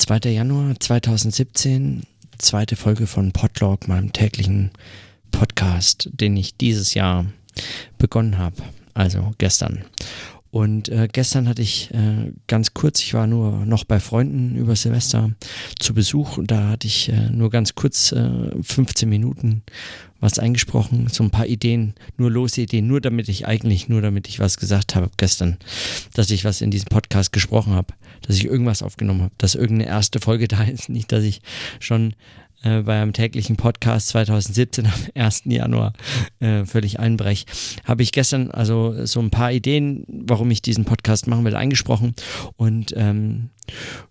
2. Januar 2017, zweite Folge von Podlog, meinem täglichen Podcast, den ich dieses Jahr begonnen habe, also gestern. Und äh, gestern hatte ich äh, ganz kurz, ich war nur noch bei Freunden über Silvester zu Besuch und da hatte ich äh, nur ganz kurz 15 äh, Minuten was eingesprochen, so ein paar Ideen, nur lose Ideen, nur damit ich eigentlich, nur damit ich was gesagt habe gestern, dass ich was in diesem Podcast gesprochen habe, dass ich irgendwas aufgenommen habe, dass irgendeine erste Folge da ist, nicht, dass ich schon äh, bei einem täglichen Podcast 2017 am 1. Januar äh, völlig einbrech, habe ich gestern also so ein paar Ideen, warum ich diesen Podcast machen will, eingesprochen und ähm,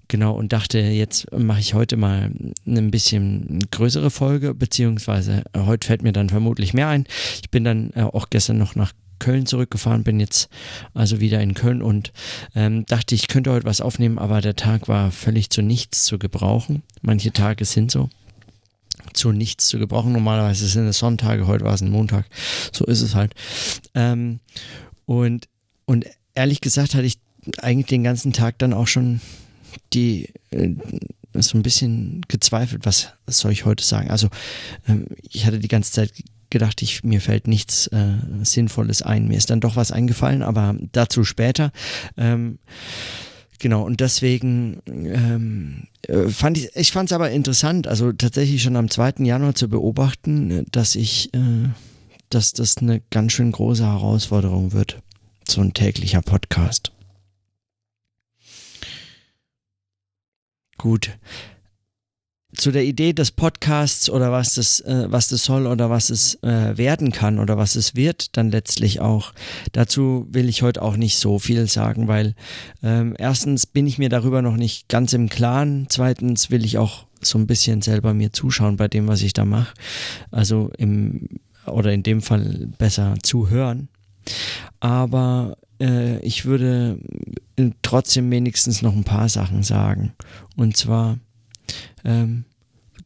genau und dachte, jetzt mache ich heute mal ein bisschen größere Folge, beziehungsweise äh, heute fällt mir dann vermutlich mehr ein. Ich bin dann äh, auch gestern noch nach Köln zurückgefahren, bin jetzt also wieder in Köln und ähm, dachte, ich könnte heute was aufnehmen, aber der Tag war völlig zu nichts zu gebrauchen. Manche Tage sind so zu nichts zu gebrauchen. Normalerweise sind es Sonntage, heute war es ein Montag. So ist es halt. Ähm, und, und ehrlich gesagt hatte ich eigentlich den ganzen Tag dann auch schon die äh, so ein bisschen gezweifelt, was soll ich heute sagen. Also ähm, ich hatte die ganze Zeit gedacht, ich, mir fällt nichts äh, Sinnvolles ein. Mir ist dann doch was eingefallen, aber dazu später. Ähm, Genau, und deswegen ähm, äh, fand ich, ich fand es aber interessant, also tatsächlich schon am 2. Januar zu beobachten, dass ich, äh, dass das eine ganz schön große Herausforderung wird, so ein täglicher Podcast. Gut zu der Idee des Podcasts oder was das, äh, was das soll oder was es äh, werden kann oder was es wird, dann letztlich auch. Dazu will ich heute auch nicht so viel sagen, weil ähm, erstens bin ich mir darüber noch nicht ganz im Klaren. Zweitens will ich auch so ein bisschen selber mir zuschauen bei dem, was ich da mache. Also im oder in dem Fall besser zuhören. Aber äh, ich würde äh, trotzdem wenigstens noch ein paar Sachen sagen. Und zwar ähm,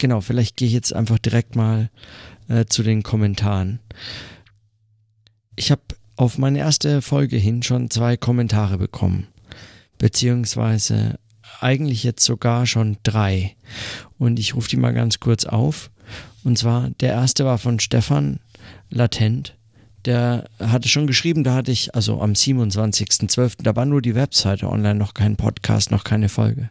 genau, vielleicht gehe ich jetzt einfach direkt mal äh, zu den Kommentaren. Ich habe auf meine erste Folge hin schon zwei Kommentare bekommen, beziehungsweise eigentlich jetzt sogar schon drei. Und ich rufe die mal ganz kurz auf. Und zwar, der erste war von Stefan Latent der hatte schon geschrieben, da hatte ich, also am 27.12., da war nur die Webseite online, noch kein Podcast, noch keine Folge.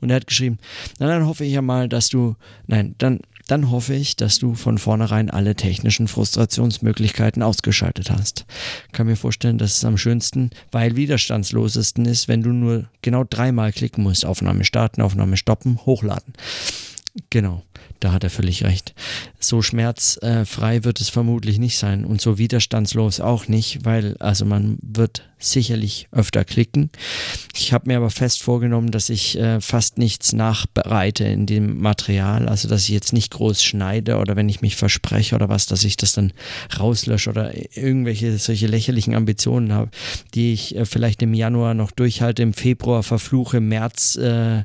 Und er hat geschrieben, na dann hoffe ich ja mal, dass du, nein, dann, dann hoffe ich, dass du von vornherein alle technischen Frustrationsmöglichkeiten ausgeschaltet hast. Kann mir vorstellen, dass es am schönsten, weil widerstandslosesten ist, wenn du nur genau dreimal klicken musst. Aufnahme starten, Aufnahme stoppen, hochladen. Genau da hat er völlig recht. So schmerzfrei wird es vermutlich nicht sein und so widerstandslos auch nicht, weil also man wird sicherlich öfter klicken. Ich habe mir aber fest vorgenommen, dass ich äh, fast nichts nachbereite in dem Material, also dass ich jetzt nicht groß schneide oder wenn ich mich verspreche oder was, dass ich das dann rauslösche oder irgendwelche solche lächerlichen Ambitionen habe, die ich äh, vielleicht im Januar noch durchhalte, im Februar verfluche, im März äh,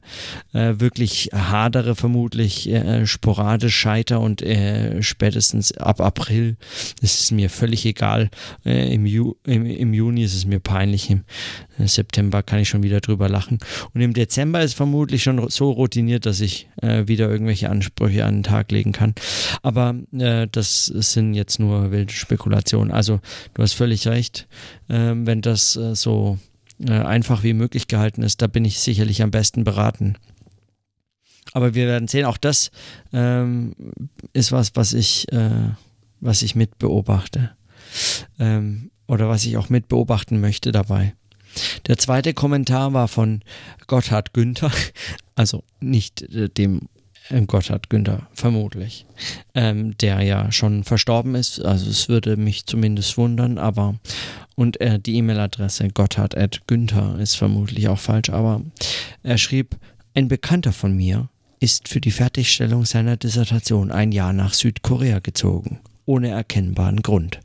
äh wirklich hadere vermutlich, äh, sporadisch scheiter und äh, spätestens ab April ist es mir völlig egal. Im, Ju im, Im Juni ist es mir peinlich. Im äh, September kann ich schon wieder drüber lachen. Und im Dezember ist vermutlich schon so routiniert, dass ich äh, wieder irgendwelche Ansprüche an den Tag legen kann. Aber äh, das sind jetzt nur wilde Spekulationen. Also du hast völlig recht. Äh, wenn das äh, so äh, einfach wie möglich gehalten ist, da bin ich sicherlich am besten beraten. Aber wir werden sehen, auch das ähm, ist was, was ich, was ich mit beobachte. Ähm, oder was ich auch mit beobachten möchte dabei. Der zweite Kommentar war von Gotthard Günther, also nicht äh, dem äh, Gotthard Günther, vermutlich, ähm, der ja schon verstorben ist. Also es würde mich zumindest wundern, aber und äh, die E-Mail-Adresse gotthard.günther ist vermutlich auch falsch, aber er schrieb, ein Bekannter von mir ist für die Fertigstellung seiner Dissertation ein Jahr nach Südkorea gezogen, ohne erkennbaren Grund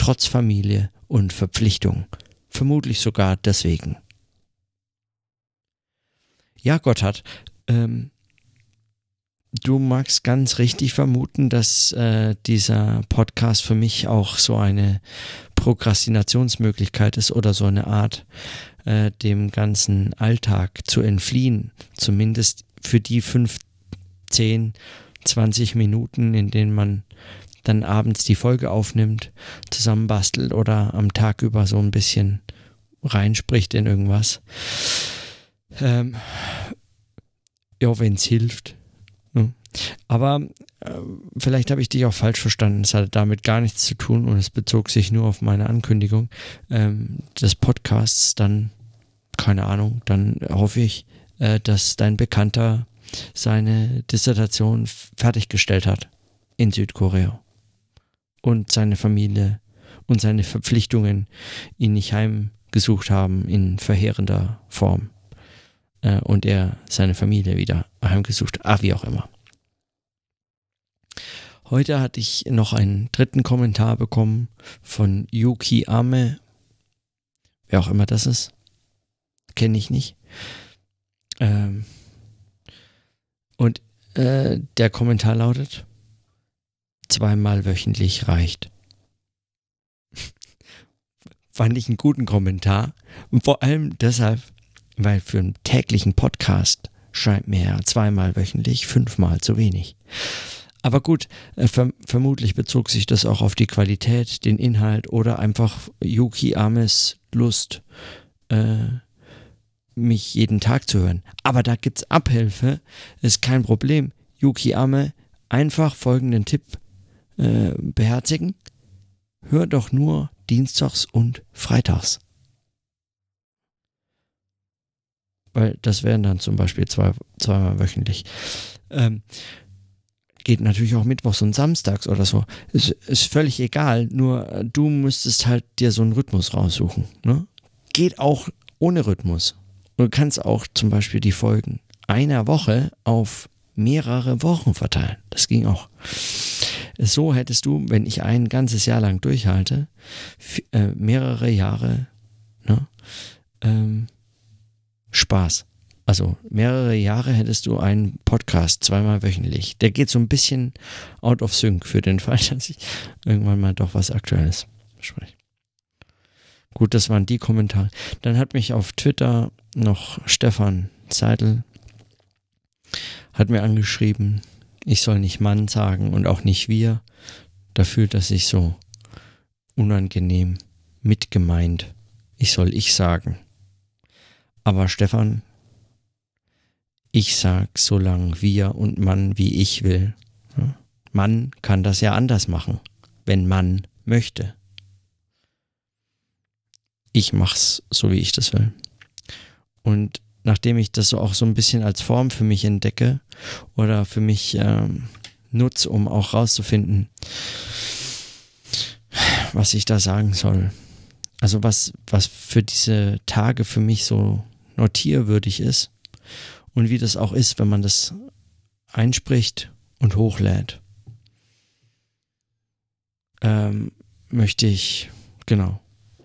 trotz Familie und Verpflichtung, vermutlich sogar deswegen. Ja, Gotthard, ähm, du magst ganz richtig vermuten, dass äh, dieser Podcast für mich auch so eine Prokrastinationsmöglichkeit ist oder so eine Art äh, dem ganzen Alltag zu entfliehen, zumindest für die fünf, zehn, 20 Minuten, in denen man dann abends die Folge aufnimmt, zusammenbastelt oder am Tag über so ein bisschen reinspricht in irgendwas. Ähm, ja, wenn es hilft. Ne? Aber äh, vielleicht habe ich dich auch falsch verstanden. Es hatte damit gar nichts zu tun und es bezog sich nur auf meine Ankündigung ähm, des Podcasts. Dann, keine Ahnung, dann hoffe ich, äh, dass dein Bekannter seine Dissertation fertiggestellt hat in Südkorea und seine Familie und seine Verpflichtungen ihn nicht heimgesucht haben in verheerender Form äh, und er seine Familie wieder heimgesucht, ah, wie auch immer. Heute hatte ich noch einen dritten Kommentar bekommen von Yuki Ame. Wer auch immer das ist. Kenne ich nicht. Ähm und äh, der Kommentar lautet, zweimal wöchentlich reicht. Fand ich einen guten Kommentar. Und vor allem deshalb, weil für einen täglichen Podcast scheint mir zweimal wöchentlich fünfmal zu wenig. Aber gut, äh, verm vermutlich bezog sich das auch auf die Qualität, den Inhalt oder einfach Yuki Ames Lust, äh, mich jeden Tag zu hören. Aber da gibt's Abhilfe, ist kein Problem. Yuki Ame, einfach folgenden Tipp äh, beherzigen. Hör doch nur Dienstags und Freitags. Weil das wären dann zum Beispiel zwei, zweimal wöchentlich. Ähm, geht natürlich auch mittwochs und samstags oder so. Ist, ist völlig egal, nur äh, du müsstest halt dir so einen Rhythmus raussuchen. Ne? Geht auch ohne Rhythmus. Du kannst auch zum Beispiel die Folgen einer Woche auf mehrere Wochen verteilen. Das ging auch. So hättest du, wenn ich ein ganzes Jahr lang durchhalte, äh, mehrere Jahre ne, ähm, Spaß. Also mehrere Jahre hättest du einen Podcast zweimal wöchentlich. Der geht so ein bisschen out of sync für den Fall, dass ich irgendwann mal doch was Aktuelles spreche. Gut, das waren die Kommentare. Dann hat mich auf Twitter noch Stefan Seidel hat mir angeschrieben, ich soll nicht Mann sagen und auch nicht wir. Da fühlt er sich so unangenehm mitgemeint. Ich soll ich sagen. Aber Stefan, ich sag so lang wir und Mann, wie ich will. Mann kann das ja anders machen, wenn Mann möchte. Ich mach's so, wie ich das will. Und nachdem ich das auch so ein bisschen als Form für mich entdecke oder für mich ähm, nutze, um auch rauszufinden, was ich da sagen soll. Also was, was für diese Tage für mich so notierwürdig ist, und wie das auch ist, wenn man das einspricht und hochlädt, ähm, möchte ich, genau,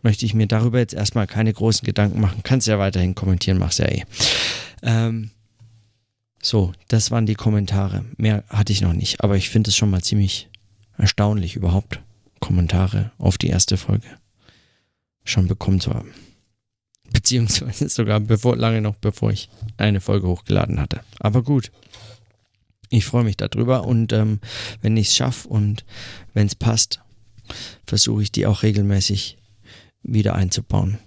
möchte ich mir darüber jetzt erstmal keine großen Gedanken machen. Kannst ja weiterhin kommentieren, mach's ja eh. Ähm, so, das waren die Kommentare. Mehr hatte ich noch nicht, aber ich finde es schon mal ziemlich erstaunlich überhaupt, Kommentare auf die erste Folge schon bekommen zu haben beziehungsweise sogar bevor, lange noch bevor ich eine Folge hochgeladen hatte. Aber gut, ich freue mich darüber und ähm, wenn ich es schaffe und wenn es passt, versuche ich die auch regelmäßig wieder einzubauen.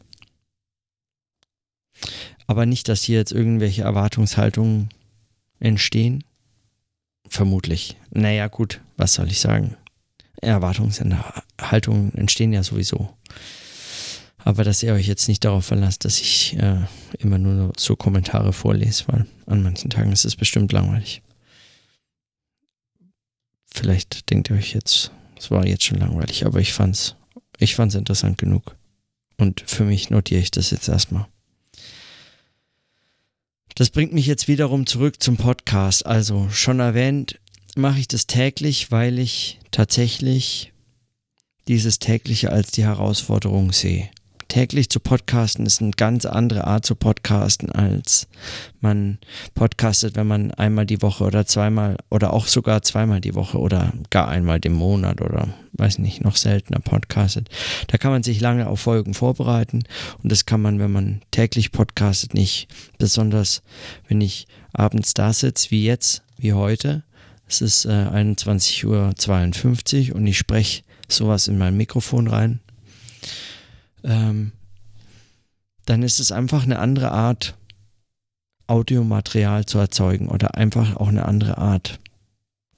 Aber nicht, dass hier jetzt irgendwelche Erwartungshaltungen entstehen. Vermutlich. Naja, gut, was soll ich sagen? Erwartungshaltungen entstehen ja sowieso. Aber dass ihr euch jetzt nicht darauf verlasst, dass ich äh, immer nur so Kommentare vorlese, weil an manchen Tagen ist es bestimmt langweilig. Vielleicht denkt ihr euch jetzt, es war jetzt schon langweilig, aber ich fand's, ich fand's interessant genug. Und für mich notiere ich das jetzt erstmal. Das bringt mich jetzt wiederum zurück zum Podcast. Also schon erwähnt, mache ich das täglich, weil ich tatsächlich dieses tägliche als die Herausforderung sehe täglich zu podcasten ist eine ganz andere Art zu podcasten, als man podcastet, wenn man einmal die Woche oder zweimal oder auch sogar zweimal die Woche oder gar einmal im Monat oder weiß nicht, noch seltener podcastet. Da kann man sich lange auf Folgen vorbereiten und das kann man, wenn man täglich podcastet, nicht. Besonders wenn ich abends da sitze, wie jetzt, wie heute. Es ist äh, 21.52 Uhr und ich spreche sowas in mein Mikrofon rein ähm, dann ist es einfach eine andere Art, Audiomaterial zu erzeugen oder einfach auch eine andere Art,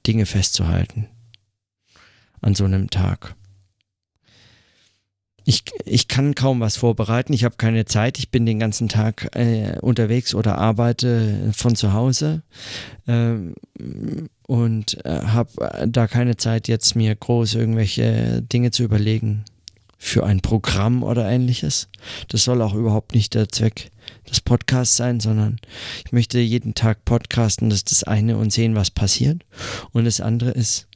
Dinge festzuhalten an so einem Tag. Ich, ich kann kaum was vorbereiten, ich habe keine Zeit, ich bin den ganzen Tag äh, unterwegs oder arbeite von zu Hause ähm, und äh, habe da keine Zeit, jetzt mir groß irgendwelche Dinge zu überlegen für ein Programm oder ähnliches. Das soll auch überhaupt nicht der Zweck des Podcasts sein, sondern ich möchte jeden Tag podcasten, das ist das eine und sehen, was passiert. Und das andere ist,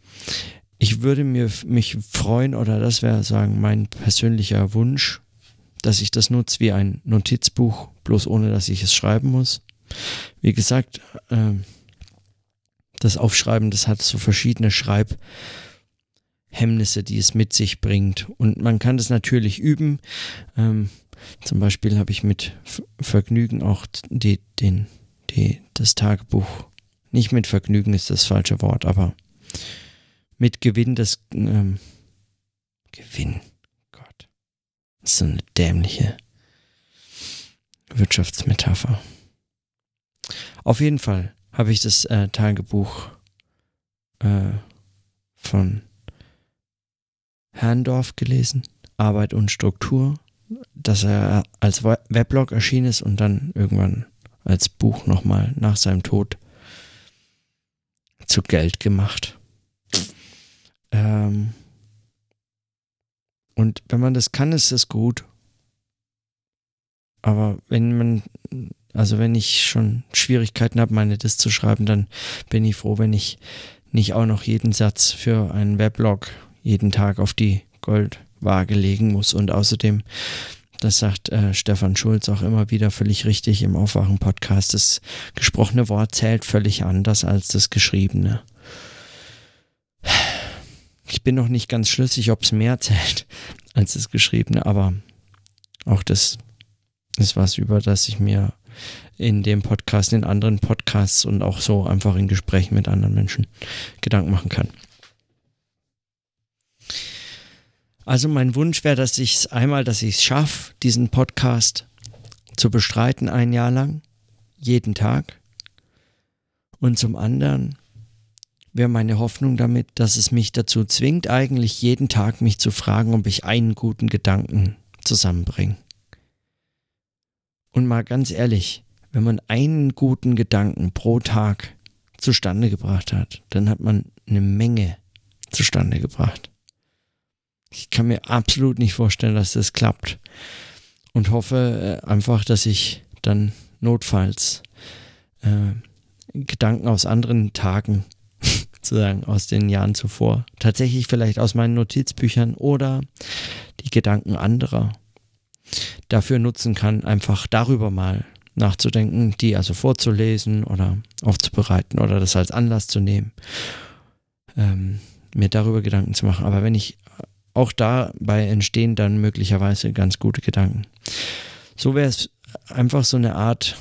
ich würde mir, mich freuen, oder das wäre sagen mein persönlicher Wunsch, dass ich das nutze wie ein Notizbuch, bloß ohne dass ich es schreiben muss. Wie gesagt, äh, das Aufschreiben, das hat so verschiedene Schreib- Hemmnisse, die es mit sich bringt. Und man kann das natürlich üben. Ähm, zum Beispiel habe ich mit Vergnügen auch die, den, die, das Tagebuch, nicht mit Vergnügen ist das falsche Wort, aber mit Gewinn das ähm, Gewinn. Gott. Das ist so eine dämliche Wirtschaftsmetapher. Auf jeden Fall habe ich das äh, Tagebuch äh, von Herrndorf gelesen, Arbeit und Struktur, dass er als Weblog erschienen ist und dann irgendwann als Buch nochmal nach seinem Tod zu Geld gemacht. Ähm und wenn man das kann, ist das gut. Aber wenn man, also wenn ich schon Schwierigkeiten habe, meine das zu schreiben, dann bin ich froh, wenn ich nicht auch noch jeden Satz für einen Weblog jeden Tag auf die Goldwaage legen muss. Und außerdem, das sagt äh, Stefan Schulz auch immer wieder völlig richtig im Aufwachen-Podcast, das gesprochene Wort zählt völlig anders als das geschriebene. Ich bin noch nicht ganz schlüssig, ob es mehr zählt als das geschriebene, aber auch das ist was, über das ich mir in dem Podcast, in anderen Podcasts und auch so einfach in Gesprächen mit anderen Menschen Gedanken machen kann. Also mein Wunsch wäre, dass ich es einmal, dass ich es schaffe, diesen Podcast zu bestreiten ein Jahr lang, jeden Tag. Und zum anderen wäre meine Hoffnung damit, dass es mich dazu zwingt, eigentlich jeden Tag mich zu fragen, ob ich einen guten Gedanken zusammenbringe. Und mal ganz ehrlich, wenn man einen guten Gedanken pro Tag zustande gebracht hat, dann hat man eine Menge zustande gebracht. Ich kann mir absolut nicht vorstellen, dass das klappt. Und hoffe äh, einfach, dass ich dann notfalls äh, Gedanken aus anderen Tagen, sozusagen aus den Jahren zuvor, tatsächlich vielleicht aus meinen Notizbüchern oder die Gedanken anderer dafür nutzen kann, einfach darüber mal nachzudenken, die also vorzulesen oder aufzubereiten oder das als Anlass zu nehmen, ähm, mir darüber Gedanken zu machen. Aber wenn ich auch dabei entstehen dann möglicherweise ganz gute Gedanken. So wäre es einfach so eine Art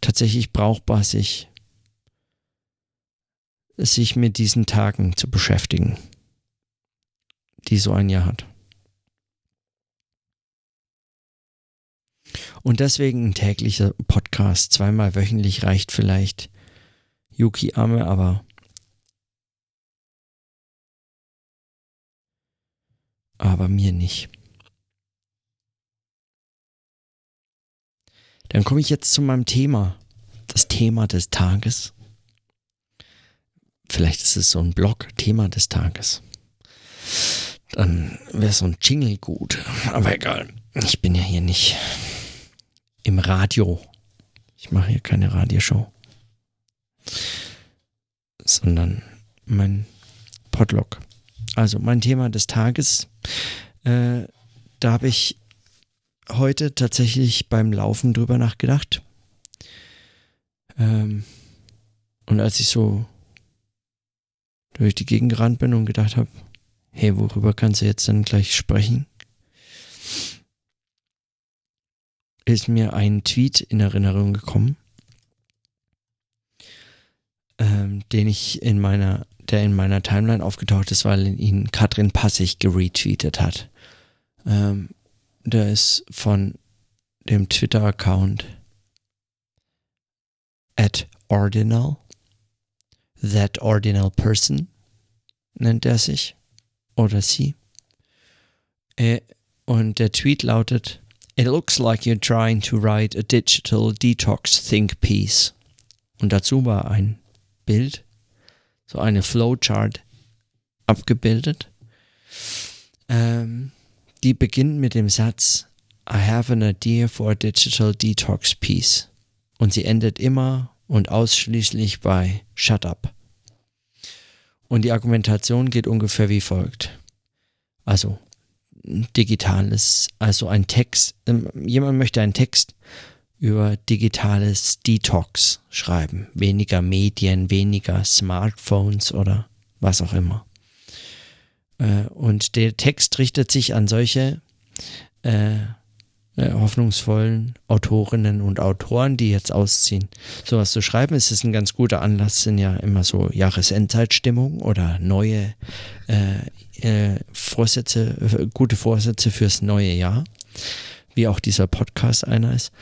tatsächlich brauchbar, sich, sich mit diesen Tagen zu beschäftigen, die so ein Jahr hat. Und deswegen ein täglicher Podcast, zweimal wöchentlich reicht vielleicht Yuki Arme, aber aber mir nicht. Dann komme ich jetzt zu meinem Thema, das Thema des Tages. Vielleicht ist es so ein Blog, Thema des Tages. Dann wäre so ein Jingle gut, aber egal. Ich bin ja hier nicht im Radio. Ich mache hier keine Radioshow, sondern mein Podlog. Also mein Thema des Tages, äh, da habe ich heute tatsächlich beim Laufen drüber nachgedacht. Ähm, und als ich so durch die Gegend gerannt bin und gedacht habe, hey, worüber kannst du jetzt dann gleich sprechen? Ist mir ein Tweet in Erinnerung gekommen, ähm, den ich in meiner, der in meiner Timeline aufgetaucht ist, weil ihn Katrin Passig geretweetet hat. Ähm, der ist von dem Twitter-Account at ordinal, that ordinal person nennt er sich oder sie. Äh, und der Tweet lautet, It looks like you're trying to write a digital detox think piece. Und dazu war ein Bild, so eine Flowchart abgebildet. Ähm, die beginnt mit dem Satz I have an idea for a digital detox piece. Und sie endet immer und ausschließlich bei Shut up. Und die Argumentation geht ungefähr wie folgt. Also digitales, also ein Text, ähm, jemand möchte einen Text über digitales Detox schreiben. Weniger Medien, weniger Smartphones oder was auch immer. Äh, und der Text richtet sich an solche äh, äh, hoffnungsvollen Autorinnen und Autoren, die jetzt ausziehen. Sowas zu schreiben, ist es ein ganz guter Anlass, sind ja immer so Jahresendzeitstimmung oder neue äh, äh, Vorsätze, äh, gute Vorsätze fürs neue Jahr, wie auch dieser Podcast einer ist.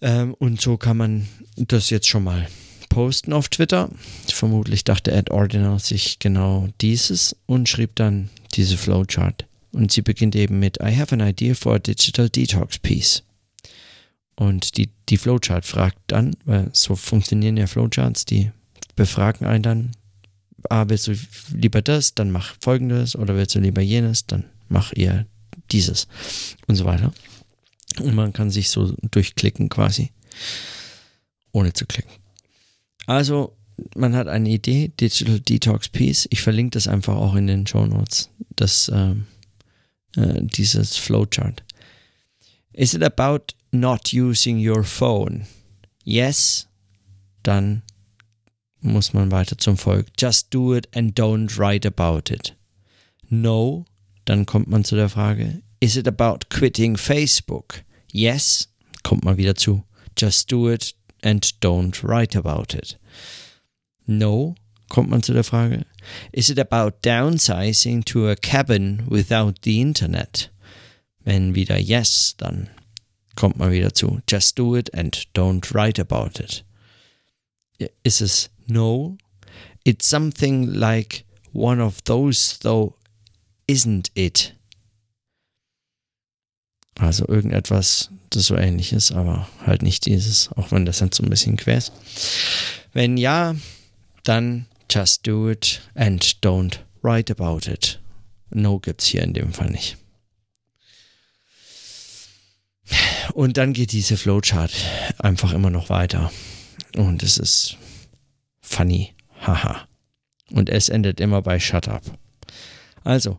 Ähm, und so kann man das jetzt schon mal posten auf Twitter. Vermutlich dachte Ed Ordinal sich genau dieses und schrieb dann diese Flowchart. Und sie beginnt eben mit I have an idea for a digital detox piece. Und die, die Flowchart fragt dann, weil so funktionieren ja Flowcharts, die befragen einen dann, ah, willst du lieber das, dann mach folgendes, oder willst du lieber jenes, dann mach ihr dieses und so weiter. Und man kann sich so durchklicken quasi, ohne zu klicken. Also, man hat eine Idee, Digital Detox Piece. Ich verlinke das einfach auch in den Show Notes. Das ähm, äh, dieses Flowchart. Is it about not using your phone? Yes, dann muss man weiter zum Volk. Just do it and don't write about it. No, dann kommt man zu der Frage, is it about quitting Facebook? Yes, kommt man wieder zu. Just do it and don't write about it. No, kommt man zu der Frage, is it about downsizing to a cabin without the internet? Wenn wieder yes, dann kommt man wieder zu just do it and don't write about it. Ist es no? It's something like one of those though, isn't it? Also irgendetwas, das so ähnlich ist, aber halt nicht dieses, auch wenn das dann so ein bisschen quer ist. Wenn ja, dann Just do it and don't write about it. No gibt's hier in dem Fall nicht. Und dann geht diese Flowchart einfach immer noch weiter. Und es ist funny. Haha. Und es endet immer bei Shut up. Also,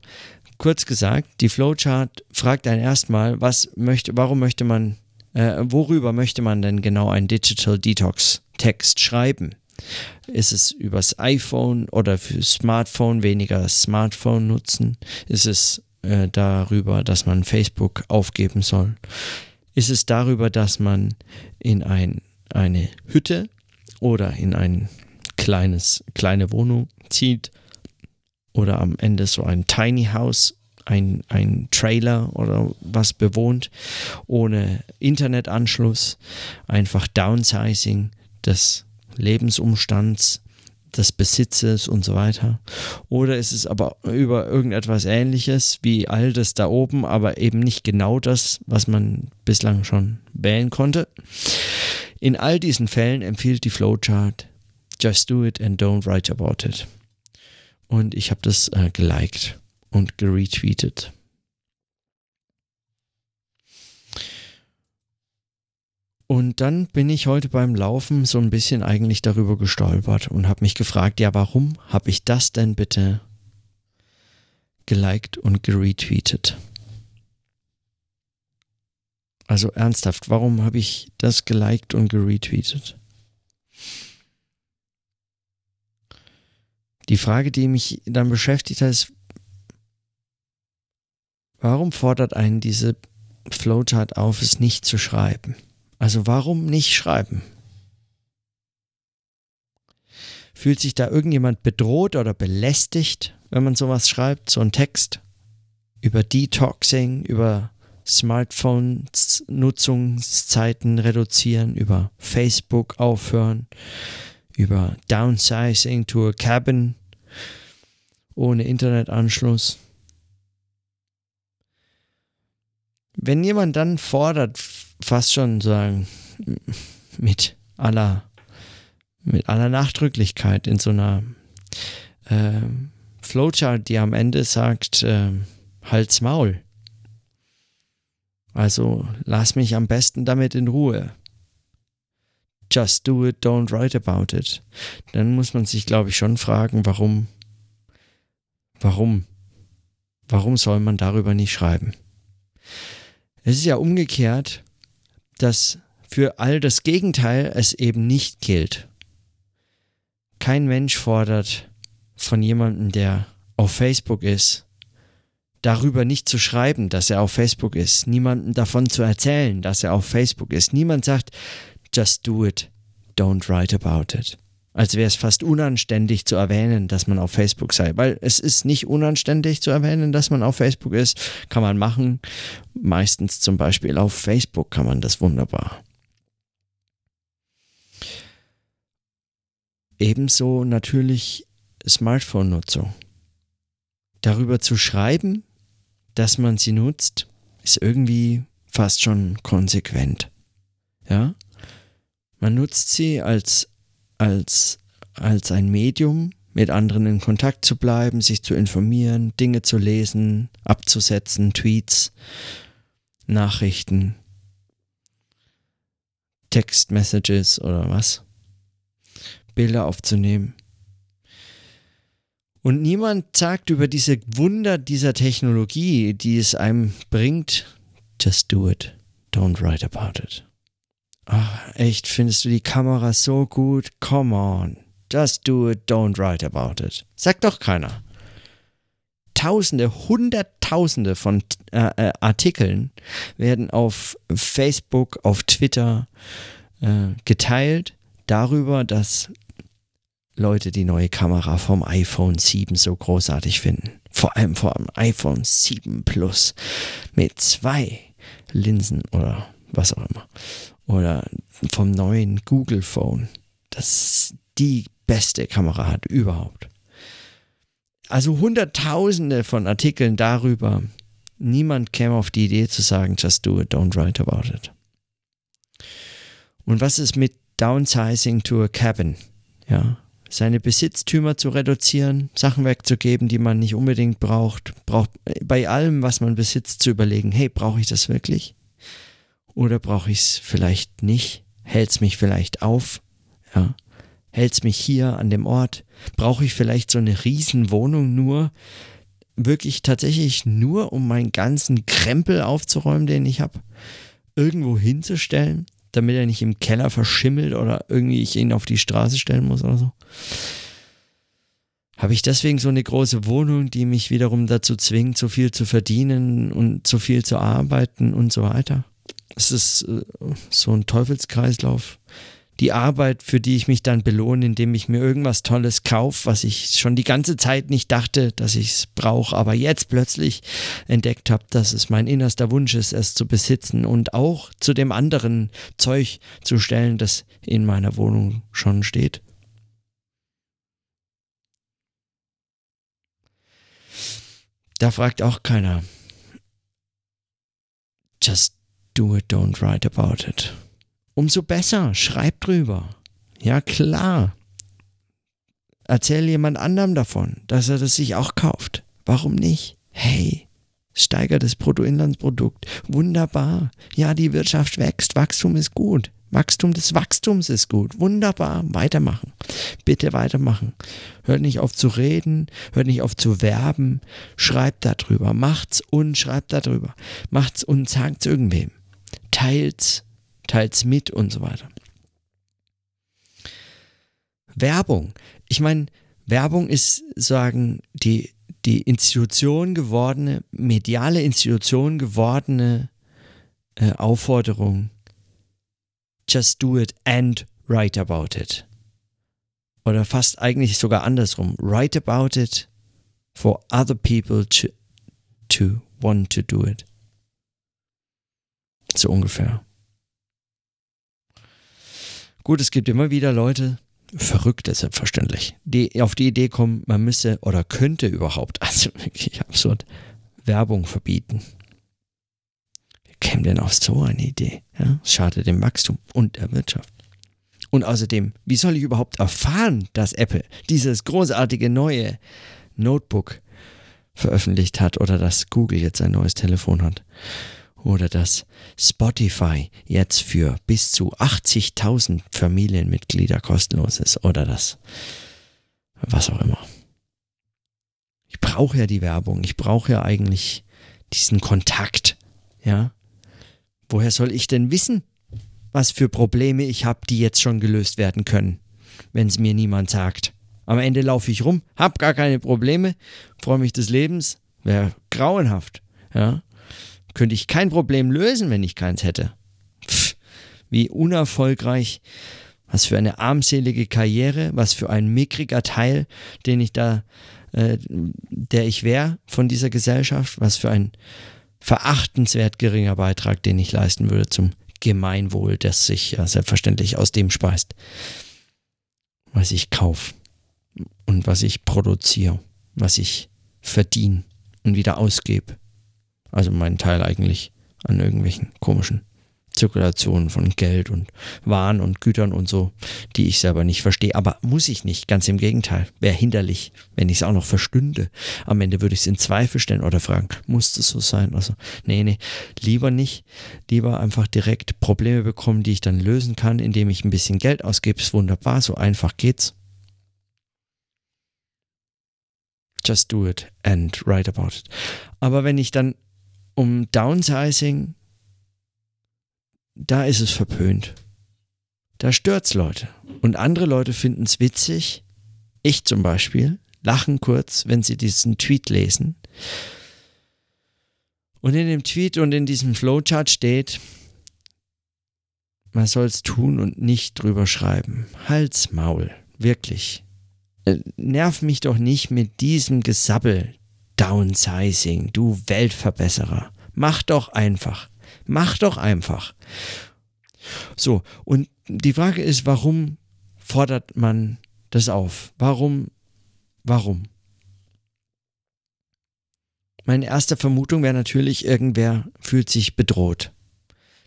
kurz gesagt, die Flowchart fragt einen erstmal, was möchte, warum möchte man, äh, worüber möchte man denn genau einen Digital Detox Text schreiben? Ist es übers iPhone oder für Smartphone weniger Smartphone nutzen? Ist es äh, darüber, dass man Facebook aufgeben soll? Ist es darüber, dass man in ein, eine Hütte oder in ein kleines, kleine Wohnung zieht oder am Ende so ein Tiny House ein, ein Trailer oder was bewohnt, ohne Internetanschluss, einfach Downsizing des Lebensumstands, des Besitzes und so weiter. Oder ist es aber über irgendetwas ähnliches wie all das da oben, aber eben nicht genau das, was man bislang schon wählen konnte. In all diesen Fällen empfiehlt die Flowchart Just do it and don't write about it. Und ich habe das äh, geliked und geretweetet. Und dann bin ich heute beim Laufen so ein bisschen eigentlich darüber gestolpert und habe mich gefragt, ja, warum habe ich das denn bitte geliked und geretweetet? Also ernsthaft, warum habe ich das geliked und geretweetet? Die Frage, die mich dann beschäftigt hat, ist, warum fordert einen diese Flowchart auf, es nicht zu schreiben? Also warum nicht schreiben? Fühlt sich da irgendjemand bedroht oder belästigt, wenn man sowas schreibt, so ein Text über Detoxing, über Smartphone-Nutzungszeiten reduzieren, über Facebook aufhören, über Downsizing to a Cabin ohne Internetanschluss. Wenn jemand dann fordert, fast schon sagen, mit aller, mit aller Nachdrücklichkeit in so einer äh, Flowchart, die am Ende sagt, äh, Halt's Maul. Also lass mich am besten damit in Ruhe. Just do it, don't write about it. Dann muss man sich, glaube ich, schon fragen, warum, warum, warum soll man darüber nicht schreiben? Es ist ja umgekehrt, dass für all das Gegenteil es eben nicht gilt. Kein Mensch fordert von jemandem, der auf Facebook ist, darüber nicht zu schreiben, dass er auf Facebook ist, niemandem davon zu erzählen, dass er auf Facebook ist. Niemand sagt, just do it, don't write about it. Als wäre es fast unanständig zu erwähnen, dass man auf Facebook sei. Weil es ist nicht unanständig zu erwähnen, dass man auf Facebook ist. Kann man machen. Meistens zum Beispiel auf Facebook kann man das wunderbar. Ebenso natürlich Smartphone-Nutzung. Darüber zu schreiben, dass man sie nutzt, ist irgendwie fast schon konsequent. Ja? Man nutzt sie als, als, als ein Medium, mit anderen in Kontakt zu bleiben, sich zu informieren, Dinge zu lesen, abzusetzen, Tweets, Nachrichten, Textmessages oder was, Bilder aufzunehmen. Und niemand sagt über diese Wunder dieser Technologie, die es einem bringt, just do it, don't write about it. Ach, echt, findest du die Kamera so gut? Come on. Just do it, don't write about it. Sagt doch keiner. Tausende, Hunderttausende von äh, äh, Artikeln werden auf Facebook, auf Twitter äh, geteilt darüber, dass Leute die neue Kamera vom iPhone 7 so großartig finden. Vor allem vor dem iPhone 7 Plus mit zwei Linsen oder was auch immer. Oder vom neuen Google Phone, das die beste Kamera hat überhaupt. Also Hunderttausende von Artikeln darüber. Niemand käme auf die Idee zu sagen, just do it, don't write about it. Und was ist mit Downsizing to a Cabin? Ja, seine Besitztümer zu reduzieren, Sachen wegzugeben, die man nicht unbedingt braucht, braucht bei allem, was man besitzt, zu überlegen, hey, brauche ich das wirklich? Oder brauche ich es vielleicht nicht? Hält es mich vielleicht auf? Ja. Hält es mich hier an dem Ort? Brauche ich vielleicht so eine Riesenwohnung nur, wirklich tatsächlich nur, um meinen ganzen Krempel aufzuräumen, den ich habe, irgendwo hinzustellen? damit er nicht im Keller verschimmelt oder irgendwie ich ihn auf die Straße stellen muss oder so. Habe ich deswegen so eine große Wohnung, die mich wiederum dazu zwingt, so viel zu verdienen und so viel zu arbeiten und so weiter? Es ist äh, so ein Teufelskreislauf die Arbeit, für die ich mich dann belohne, indem ich mir irgendwas Tolles kaufe, was ich schon die ganze Zeit nicht dachte, dass ich es brauche, aber jetzt plötzlich entdeckt habe, dass es mein innerster Wunsch ist, es zu besitzen und auch zu dem anderen Zeug zu stellen, das in meiner Wohnung schon steht. Da fragt auch keiner. Just do it, don't write about it umso besser. Schreib drüber. Ja, klar. Erzähl jemand anderem davon, dass er das sich auch kauft. Warum nicht? Hey, steigert das Bruttoinlandsprodukt. Wunderbar. Ja, die Wirtschaft wächst. Wachstum ist gut. Wachstum des Wachstums ist gut. Wunderbar. Weitermachen. Bitte weitermachen. Hört nicht auf zu reden. Hört nicht auf zu werben. Schreibt darüber. Macht's und schreibt darüber. Macht's und sagt's irgendwem. Teilt's, teilt's mit und so weiter. Werbung. Ich meine, Werbung ist sagen die die Institution gewordene mediale Institution gewordene äh, Aufforderung. Just do it and write about it. Oder fast eigentlich sogar andersrum. Write about it for other people to, to want to do it. So ungefähr. Gut, es gibt immer wieder Leute, Verrückte selbstverständlich, die auf die Idee kommen, man müsse oder könnte überhaupt, also wirklich absurd, Werbung verbieten. Wer käme denn auf so eine Idee? Ja? Schadet dem Wachstum und der Wirtschaft. Und außerdem, wie soll ich überhaupt erfahren, dass Apple dieses großartige neue Notebook veröffentlicht hat oder dass Google jetzt ein neues Telefon hat? Oder dass Spotify jetzt für bis zu 80.000 Familienmitglieder kostenlos ist oder das, was auch immer. Ich brauche ja die Werbung, ich brauche ja eigentlich diesen Kontakt, ja. Woher soll ich denn wissen, was für Probleme ich habe, die jetzt schon gelöst werden können, wenn es mir niemand sagt? Am Ende laufe ich rum, hab gar keine Probleme, freue mich des Lebens, wäre grauenhaft, ja könnte ich kein Problem lösen, wenn ich keins hätte. Pff, wie unerfolgreich, was für eine armselige Karriere, was für ein mickriger Teil, den ich da, äh, der ich wäre von dieser Gesellschaft, was für ein verachtenswert geringer Beitrag, den ich leisten würde zum Gemeinwohl, das sich ja selbstverständlich aus dem speist, was ich kaufe und was ich produziere, was ich verdiene und wieder ausgebe. Also mein Teil eigentlich an irgendwelchen komischen Zirkulationen von Geld und Waren und Gütern und so, die ich selber nicht verstehe. Aber muss ich nicht, ganz im Gegenteil. Wäre hinderlich, wenn ich es auch noch verstünde. Am Ende würde ich es in Zweifel stellen oder fragen, muss das so sein? Also, nee, nee, lieber nicht. Lieber einfach direkt Probleme bekommen, die ich dann lösen kann, indem ich ein bisschen Geld ausgebe. Ist wunderbar, so einfach geht's. Just do it and write about it. Aber wenn ich dann um Downsizing, da ist es verpönt. Da stört's Leute. Und andere Leute finden es witzig. Ich zum Beispiel lachen kurz, wenn sie diesen Tweet lesen. Und in dem Tweet und in diesem Flowchart steht, man soll es tun und nicht drüber schreiben. Halt's Maul, wirklich. Äh, nerv mich doch nicht mit diesem Gesabbel. Downsizing, du Weltverbesserer. Mach doch einfach. Mach doch einfach. So, und die Frage ist, warum fordert man das auf? Warum? Warum? Meine erste Vermutung wäre natürlich, irgendwer fühlt sich bedroht.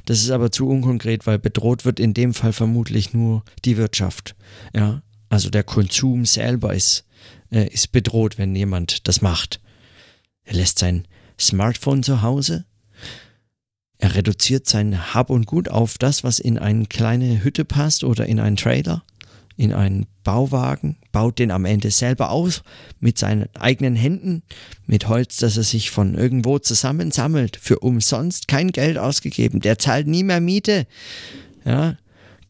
Das ist aber zu unkonkret, weil bedroht wird in dem Fall vermutlich nur die Wirtschaft. Ja, also der Konsum selber ist, äh, ist bedroht, wenn jemand das macht. Er lässt sein Smartphone zu Hause. Er reduziert sein Hab und Gut auf das, was in eine kleine Hütte passt oder in einen Trailer, in einen Bauwagen, baut den am Ende selber aus mit seinen eigenen Händen, mit Holz, das er sich von irgendwo zusammensammelt, für umsonst kein Geld ausgegeben. Der zahlt nie mehr Miete. Ja,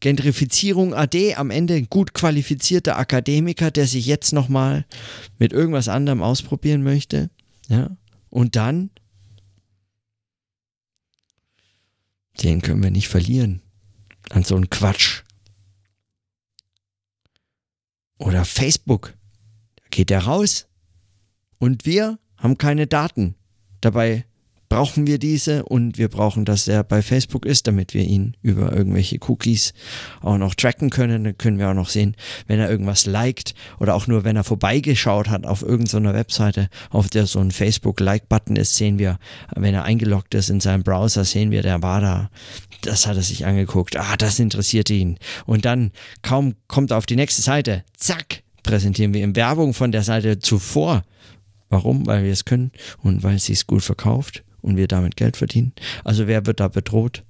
Gentrifizierung AD, am Ende ein gut qualifizierter Akademiker, der sich jetzt nochmal mit irgendwas anderem ausprobieren möchte. Ja? Und dann, den können wir nicht verlieren an so einen Quatsch. Oder Facebook, da geht er raus und wir haben keine Daten. Dabei brauchen wir diese und wir brauchen, dass er bei Facebook ist, damit wir ihn über irgendwelche Cookies auch noch tracken können. Dann können wir auch noch sehen, wenn er irgendwas liked oder auch nur, wenn er vorbeigeschaut hat auf irgendeiner Webseite, auf der so ein Facebook-Like-Button ist, sehen wir, wenn er eingeloggt ist in seinem Browser, sehen wir, der war da. Das hat er sich angeguckt. Ah, das interessiert ihn. Und dann kaum kommt er auf die nächste Seite. Zack, präsentieren wir ihm Werbung von der Seite zuvor. Warum? Weil wir es können und weil sie es gut verkauft und wir damit Geld verdienen. Also wer wird da bedroht?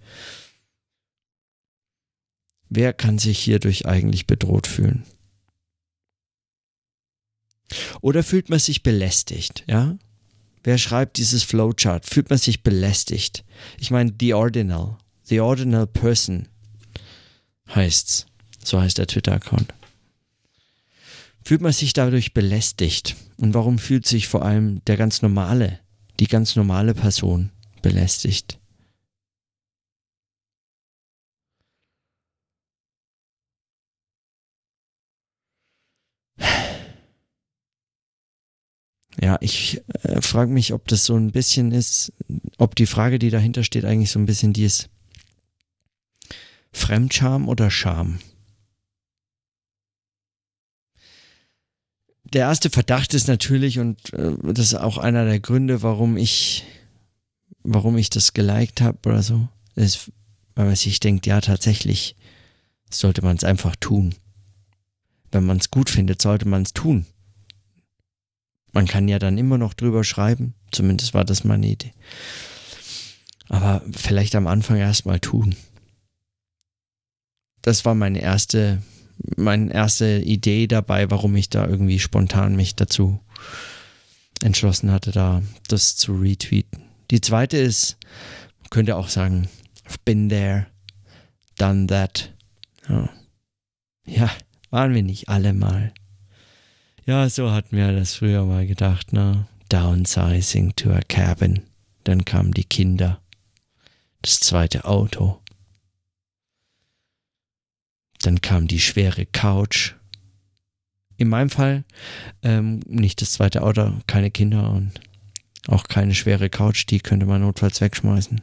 Wer kann sich hierdurch eigentlich bedroht fühlen? Oder fühlt man sich belästigt, ja? Wer schreibt dieses Flowchart? Fühlt man sich belästigt? Ich meine, The Ordinal. The Ordinal Person heißt's. So heißt der Twitter-Account. Fühlt man sich dadurch belästigt? Und warum fühlt sich vor allem der ganz normale, die ganz normale Person belästigt? Ja, ich äh, frage mich, ob das so ein bisschen ist, ob die Frage, die dahinter steht, eigentlich so ein bisschen die ist Fremdscham oder Scham. Der erste Verdacht ist natürlich, und äh, das ist auch einer der Gründe, warum ich, warum ich das geliked habe oder so, ist, weil man sich denkt, ja, tatsächlich sollte man es einfach tun. Wenn man es gut findet, sollte man es tun. Man kann ja dann immer noch drüber schreiben. Zumindest war das meine Idee. Aber vielleicht am Anfang erstmal tun. Das war meine erste, meine erste Idee dabei, warum ich da irgendwie spontan mich dazu entschlossen hatte, da das zu retweeten. Die zweite ist, könnte auch sagen, I've been there, done that. Ja, ja waren wir nicht alle mal. Ja, so hatten wir das früher mal gedacht, ne? Downsizing to a cabin. Dann kamen die Kinder. Das zweite Auto. Dann kam die schwere Couch. In meinem Fall ähm, nicht das zweite Auto, keine Kinder und auch keine schwere Couch, die könnte man notfalls wegschmeißen.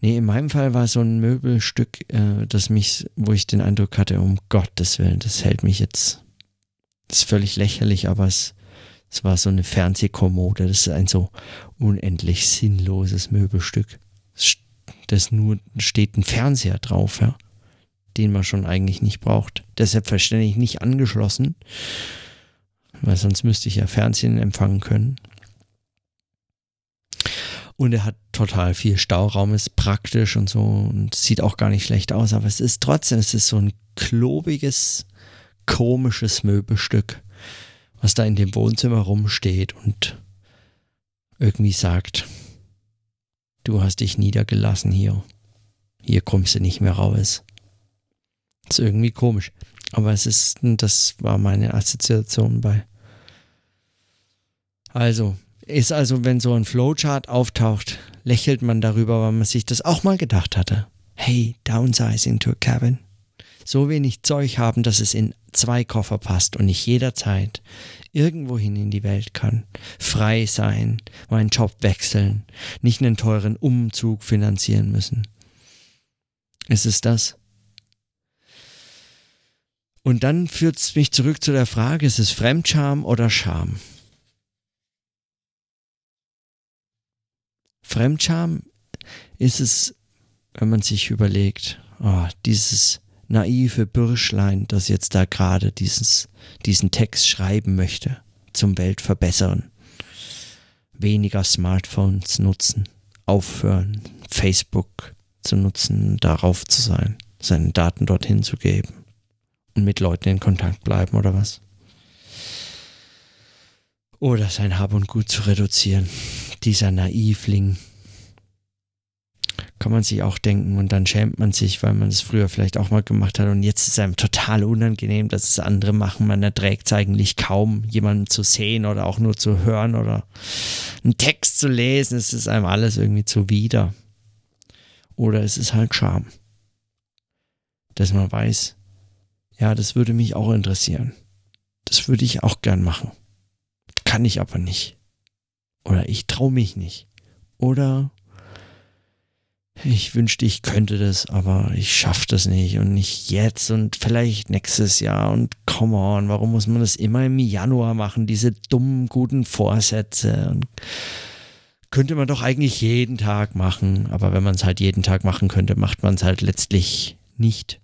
Nee, in meinem Fall war so ein Möbelstück, äh, das mich, wo ich den Eindruck hatte, um Gottes Willen, das hält mich jetzt das ist völlig lächerlich, aber es, es war so eine Fernsehkommode. Das ist ein so unendlich sinnloses Möbelstück. Das nur steht ein Fernseher drauf, ja, den man schon eigentlich nicht braucht. Deshalb verständlich nicht angeschlossen, weil sonst müsste ich ja Fernsehen empfangen können. Und er hat total viel Stauraum, ist praktisch und so und sieht auch gar nicht schlecht aus, aber es ist trotzdem, es ist so ein klobiges, komisches Möbelstück, was da in dem Wohnzimmer rumsteht und irgendwie sagt, du hast dich niedergelassen hier. Hier kommst du nicht mehr raus. Ist irgendwie komisch. Aber es ist, das war meine Assoziation bei. Also, ist also, wenn so ein Flowchart auftaucht, lächelt man darüber, weil man sich das auch mal gedacht hatte. Hey, downsizing to a cabin so wenig Zeug haben, dass es in zwei Koffer passt und ich jederzeit irgendwohin in die Welt kann, frei sein, meinen Job wechseln, nicht einen teuren Umzug finanzieren müssen. Ist es das? Und dann führt es mich zurück zu der Frage, ist es Fremdscham oder Scham? Fremdscham ist es, wenn man sich überlegt, oh, dieses naive Bürschlein, das jetzt da gerade diesen Text schreiben möchte, zum Weltverbessern. Weniger Smartphones nutzen, aufhören, Facebook zu nutzen, darauf zu sein, seine Daten dorthin zu geben mit Leuten in Kontakt bleiben oder was. Oder sein Hab und Gut zu reduzieren. Dieser Naivling, kann man sich auch denken und dann schämt man sich, weil man es früher vielleicht auch mal gemacht hat und jetzt ist es einem total unangenehm, dass es andere machen. Man erträgt es eigentlich kaum, jemanden zu sehen oder auch nur zu hören oder einen Text zu lesen. Es ist einem alles irgendwie zuwider. Oder es ist halt Scham. Dass man weiß, ja, das würde mich auch interessieren. Das würde ich auch gern machen. Kann ich aber nicht. Oder ich traue mich nicht. Oder ich wünschte, ich könnte das, aber ich schaffe das nicht und nicht jetzt und vielleicht nächstes Jahr und come on, warum muss man das immer im Januar machen, diese dummen, guten Vorsätze und könnte man doch eigentlich jeden Tag machen, aber wenn man es halt jeden Tag machen könnte, macht man es halt letztlich nicht.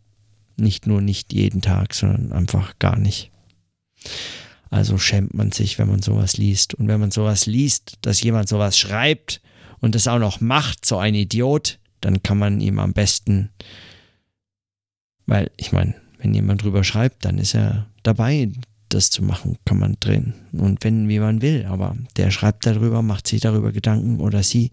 Nicht nur nicht jeden Tag, sondern einfach gar nicht. Also schämt man sich, wenn man sowas liest. Und wenn man sowas liest, dass jemand sowas schreibt und das auch noch macht, so ein Idiot, dann kann man ihm am besten, weil ich meine, wenn jemand drüber schreibt, dann ist er dabei, das zu machen, kann man drehen und wenn wie man will, aber der schreibt darüber, macht sich darüber Gedanken oder sie,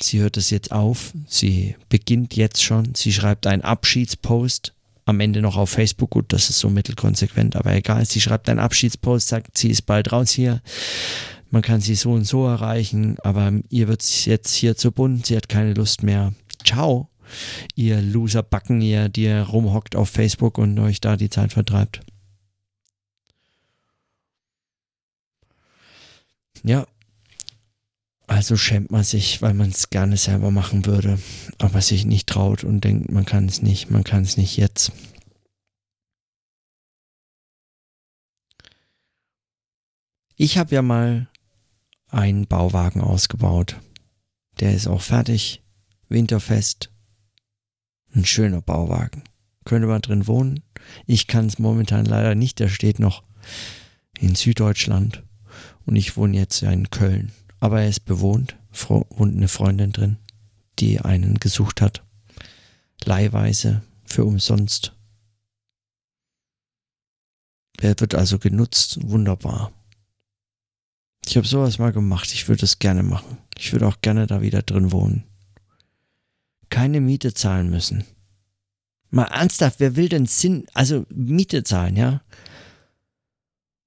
Sie hört es jetzt auf. Sie beginnt jetzt schon. Sie schreibt einen Abschiedspost. Am Ende noch auf Facebook. Gut, das ist so mittelkonsequent, aber egal. Sie schreibt einen Abschiedspost, sagt, sie ist bald raus hier. Man kann sie so und so erreichen, aber ihr wird jetzt hier zu bunt. Sie hat keine Lust mehr. Ciao, ihr Loserbacken, ihr, die rumhockt auf Facebook und euch da die Zeit vertreibt. Ja, also schämt man sich, weil man es gerne selber machen würde, aber sich nicht traut und denkt, man kann es nicht, man kann es nicht jetzt. Ich habe ja mal einen Bauwagen ausgebaut. Der ist auch fertig, winterfest. Ein schöner Bauwagen. Könnte man drin wohnen. Ich kann es momentan leider nicht, der steht noch in Süddeutschland und ich wohne jetzt ja in Köln aber er ist bewohnt, wohnt eine Freundin drin, die einen gesucht hat. Leihweise, für umsonst. Er wird also genutzt, wunderbar. Ich habe sowas mal gemacht, ich würde es gerne machen. Ich würde auch gerne da wieder drin wohnen. Keine Miete zahlen müssen. Mal ernsthaft, wer will denn Sinn, also Miete zahlen, ja?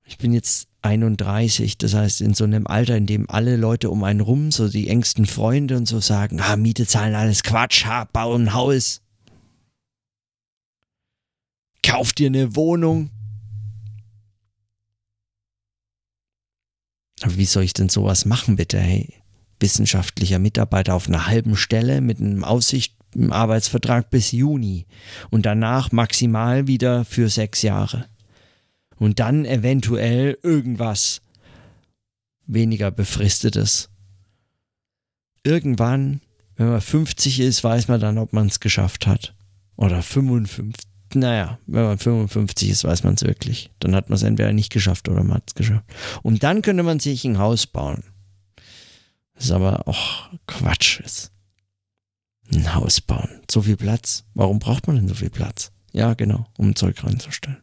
Ich bin jetzt 31, das heißt in so einem Alter, in dem alle Leute um einen rum, so die engsten Freunde und so sagen, ah, Miete zahlen alles Quatsch, ha, bau ein Haus. Kauf dir eine Wohnung. Aber wie soll ich denn sowas machen, bitte, hey? Wissenschaftlicher Mitarbeiter auf einer halben Stelle mit einem Aussicht im Arbeitsvertrag bis Juni und danach maximal wieder für sechs Jahre und dann eventuell irgendwas weniger befristetes. Irgendwann, wenn man 50 ist, weiß man dann, ob man es geschafft hat. Oder 55. Naja, wenn man 55 ist, weiß man es wirklich. Dann hat man es entweder nicht geschafft oder man hat es geschafft. Und dann könnte man sich ein Haus bauen. Das ist aber auch Quatsch. Ist. Ein Haus bauen. So viel Platz. Warum braucht man denn so viel Platz? Ja, genau, um Zeug reinzustellen.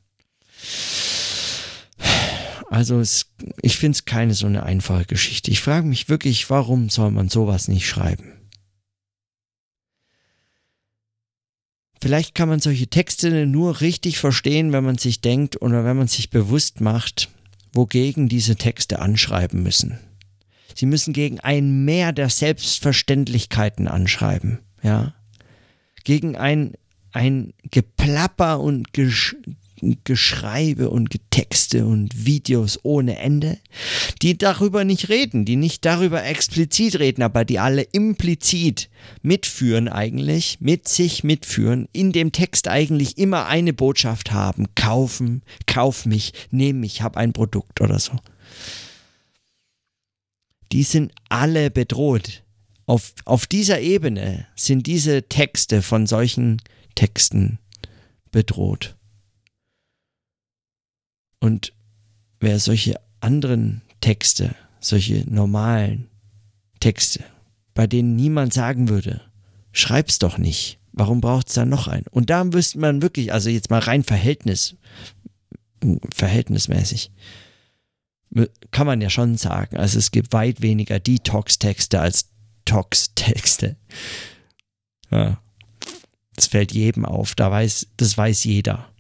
Also es, ich finde es keine so eine einfache Geschichte. Ich frage mich wirklich, warum soll man sowas nicht schreiben? Vielleicht kann man solche Texte nur richtig verstehen, wenn man sich denkt oder wenn man sich bewusst macht, wogegen diese Texte anschreiben müssen. Sie müssen gegen ein Mehr der Selbstverständlichkeiten anschreiben, ja. Gegen ein, ein Geplapper und Gesch Geschreibe und Getexte und Videos ohne Ende, die darüber nicht reden, die nicht darüber explizit reden, aber die alle implizit mitführen eigentlich, mit sich mitführen, in dem Text eigentlich immer eine Botschaft haben, kaufen, kauf mich, nehm mich, hab ein Produkt oder so. Die sind alle bedroht. Auf, auf dieser Ebene sind diese Texte von solchen Texten bedroht. Und wer solche anderen Texte, solche normalen Texte, bei denen niemand sagen würde, schreib's doch nicht. Warum braucht es da noch einen? Und da wüsste man wirklich, also jetzt mal rein Verhältnis, verhältnismäßig, kann man ja schon sagen, also es gibt weit weniger Detox-Texte als Tox-Texte. Ja. Das fällt jedem auf, da weiß, das weiß jeder.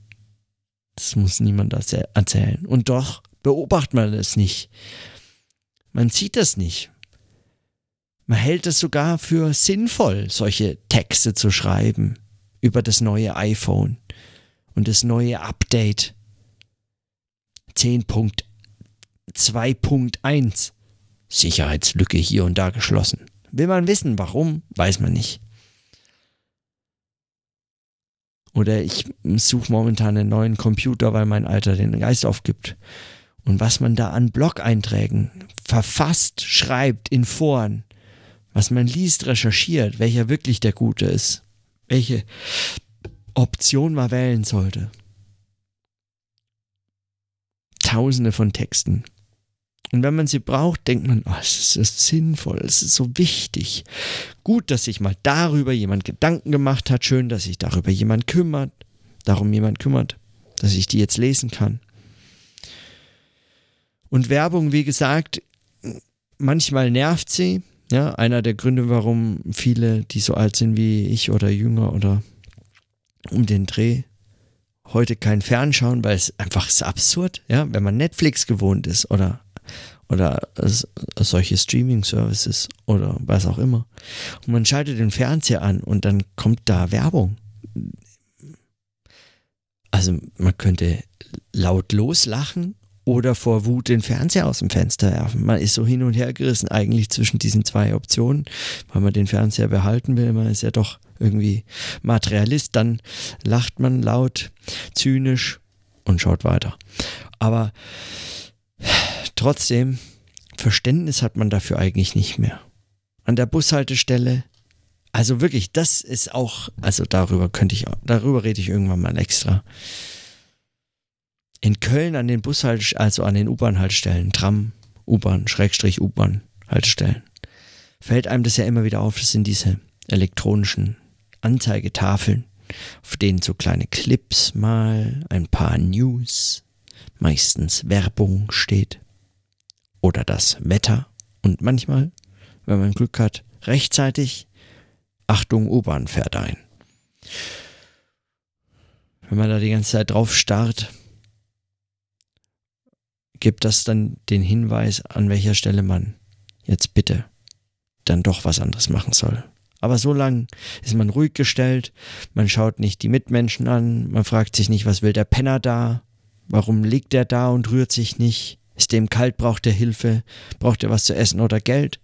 Das muss niemand erzählen. Und doch beobachtet man es nicht. Man sieht das nicht. Man hält es sogar für sinnvoll, solche Texte zu schreiben über das neue iPhone und das neue Update 10.2.1. Sicherheitslücke hier und da geschlossen. Will man wissen, warum, weiß man nicht. Oder ich suche momentan einen neuen Computer, weil mein Alter den Geist aufgibt. Und was man da an Blog-Einträgen verfasst, schreibt in Foren, was man liest, recherchiert, welcher wirklich der Gute ist, welche Option man wählen sollte. Tausende von Texten. Und wenn man sie braucht, denkt man, oh, es ist sinnvoll, es ist so wichtig. Gut, dass sich mal darüber jemand Gedanken gemacht hat, schön, dass sich darüber jemand kümmert, darum jemand kümmert, dass ich die jetzt lesen kann. Und Werbung, wie gesagt, manchmal nervt sie, Ja, einer der Gründe, warum viele, die so alt sind wie ich oder jünger oder um den Dreh, heute kein Fernschauen, weil es einfach ist absurd, ja, wenn man Netflix gewohnt ist oder oder solche Streaming-Services oder was auch immer. Und man schaltet den Fernseher an und dann kommt da Werbung. Also man könnte laut loslachen oder vor Wut den Fernseher aus dem Fenster werfen. Man ist so hin und her gerissen eigentlich zwischen diesen zwei Optionen, weil man den Fernseher behalten will. Man ist ja doch irgendwie Materialist. Dann lacht man laut, zynisch und schaut weiter. Aber trotzdem, Verständnis hat man dafür eigentlich nicht mehr. An der Bushaltestelle also wirklich, das ist auch, also darüber könnte ich, darüber rede ich irgendwann mal extra in Köln an den Bushaltestellen, also an den U-Bahn-Haltestellen, Tram, U-Bahn, Schrägstrich U-Bahn-Haltestellen, fällt einem das ja immer wieder auf, das sind diese elektronischen Anzeigetafeln, auf denen so kleine Clips mal, ein paar News, meistens Werbung steht. Oder das Wetter. Und manchmal, wenn man Glück hat, rechtzeitig, Achtung, U-Bahn fährt ein. Wenn man da die ganze Zeit drauf starrt, gibt das dann den Hinweis, an welcher Stelle man jetzt bitte dann doch was anderes machen soll. Aber so lang ist man ruhig gestellt, man schaut nicht die Mitmenschen an, man fragt sich nicht, was will der Penner da, warum liegt er da und rührt sich nicht, ist dem kalt, braucht er Hilfe, braucht er was zu essen oder Geld.